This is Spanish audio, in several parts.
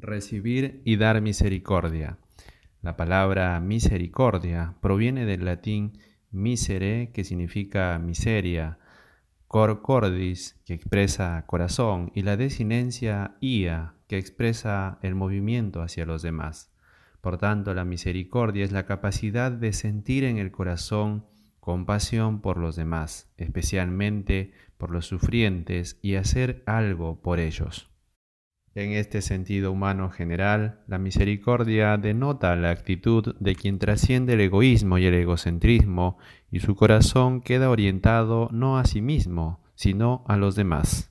Recibir y dar misericordia. La palabra misericordia proviene del latín misere, que significa miseria, cor cordis, que expresa corazón, y la desinencia ia, que expresa el movimiento hacia los demás. Por tanto, la misericordia es la capacidad de sentir en el corazón compasión por los demás, especialmente por los sufrientes, y hacer algo por ellos. En este sentido humano general, la misericordia denota la actitud de quien trasciende el egoísmo y el egocentrismo y su corazón queda orientado no a sí mismo, sino a los demás.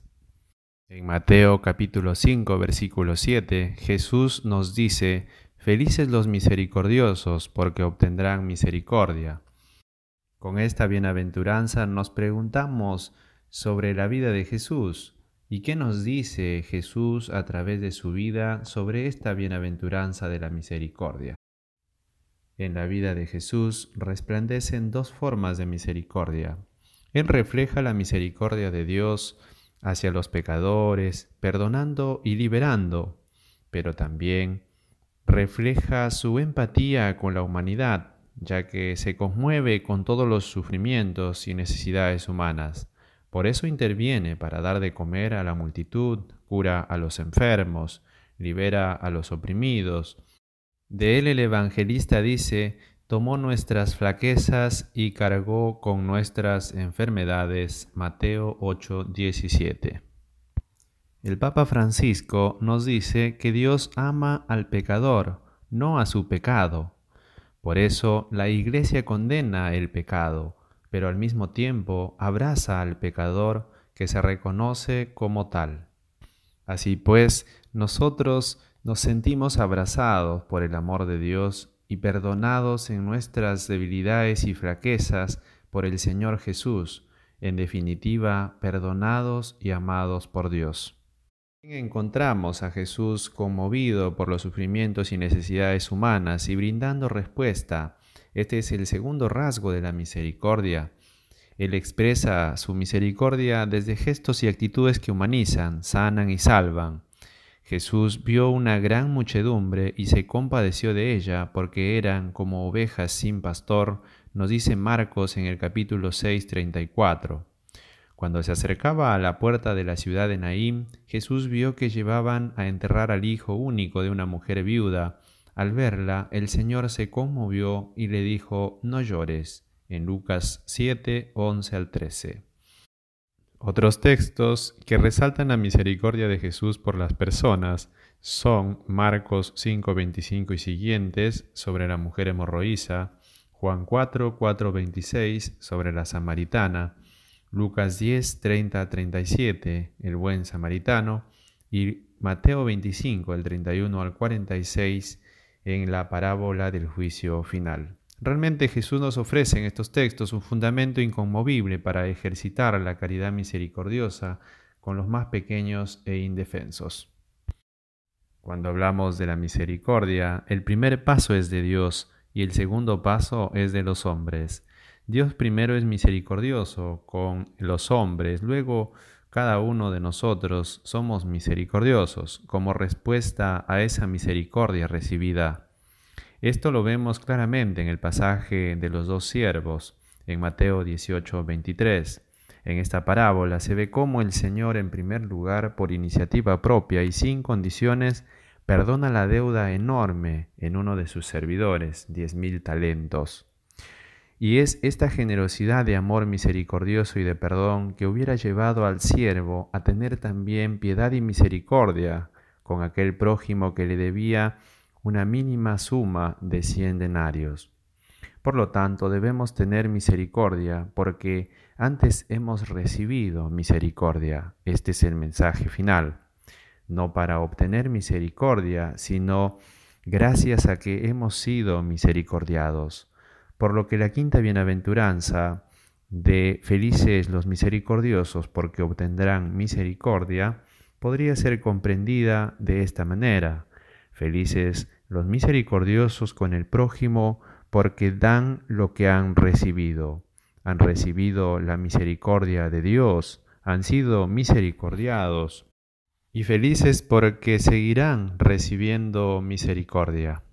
En Mateo capítulo 5 versículo 7, Jesús nos dice, Felices los misericordiosos, porque obtendrán misericordia. Con esta bienaventuranza nos preguntamos sobre la vida de Jesús, ¿Y qué nos dice Jesús a través de su vida sobre esta bienaventuranza de la misericordia? En la vida de Jesús resplandecen dos formas de misericordia. Él refleja la misericordia de Dios hacia los pecadores, perdonando y liberando, pero también refleja su empatía con la humanidad, ya que se conmueve con todos los sufrimientos y necesidades humanas por eso interviene para dar de comer a la multitud, cura a los enfermos, libera a los oprimidos. De él el evangelista dice, tomó nuestras flaquezas y cargó con nuestras enfermedades. Mateo 8, 17. El Papa Francisco nos dice que Dios ama al pecador, no a su pecado. Por eso la Iglesia condena el pecado pero al mismo tiempo abraza al pecador que se reconoce como tal. Así pues, nosotros nos sentimos abrazados por el amor de Dios y perdonados en nuestras debilidades y fraquezas por el Señor Jesús, en definitiva, perdonados y amados por Dios. Encontramos a Jesús conmovido por los sufrimientos y necesidades humanas y brindando respuesta este es el segundo rasgo de la misericordia. Él expresa su misericordia desde gestos y actitudes que humanizan, sanan y salvan. Jesús vio una gran muchedumbre y se compadeció de ella porque eran como ovejas sin pastor, nos dice Marcos en el capítulo 6, 34. Cuando se acercaba a la puerta de la ciudad de Naím, Jesús vio que llevaban a enterrar al hijo único de una mujer viuda, al verla, el Señor se conmovió y le dijo, no llores, en Lucas 7, 11 al 13. Otros textos que resaltan la misericordia de Jesús por las personas son Marcos 5, 25 y siguientes sobre la mujer hemorroísa, Juan 4, 4, 26 sobre la samaritana, Lucas 10, 30 37, el buen samaritano, y Mateo 25, el 31 al 46, en la parábola del juicio final. Realmente Jesús nos ofrece en estos textos un fundamento inconmovible para ejercitar la caridad misericordiosa con los más pequeños e indefensos. Cuando hablamos de la misericordia, el primer paso es de Dios y el segundo paso es de los hombres. Dios primero es misericordioso con los hombres, luego cada uno de nosotros somos misericordiosos como respuesta a esa misericordia recibida. Esto lo vemos claramente en el pasaje de los dos siervos, en Mateo 18, 23. En esta parábola se ve cómo el Señor, en primer lugar, por iniciativa propia y sin condiciones, perdona la deuda enorme en uno de sus servidores, diez mil talentos. Y es esta generosidad de amor misericordioso y de perdón que hubiera llevado al siervo a tener también piedad y misericordia con aquel prójimo que le debía una mínima suma de cien denarios. Por lo tanto, debemos tener misericordia porque antes hemos recibido misericordia. Este es el mensaje final. No para obtener misericordia, sino gracias a que hemos sido misericordiados por lo que la quinta bienaventuranza de felices los misericordiosos porque obtendrán misericordia podría ser comprendida de esta manera. Felices los misericordiosos con el prójimo porque dan lo que han recibido. Han recibido la misericordia de Dios, han sido misericordiados. y felices porque seguirán recibiendo misericordia.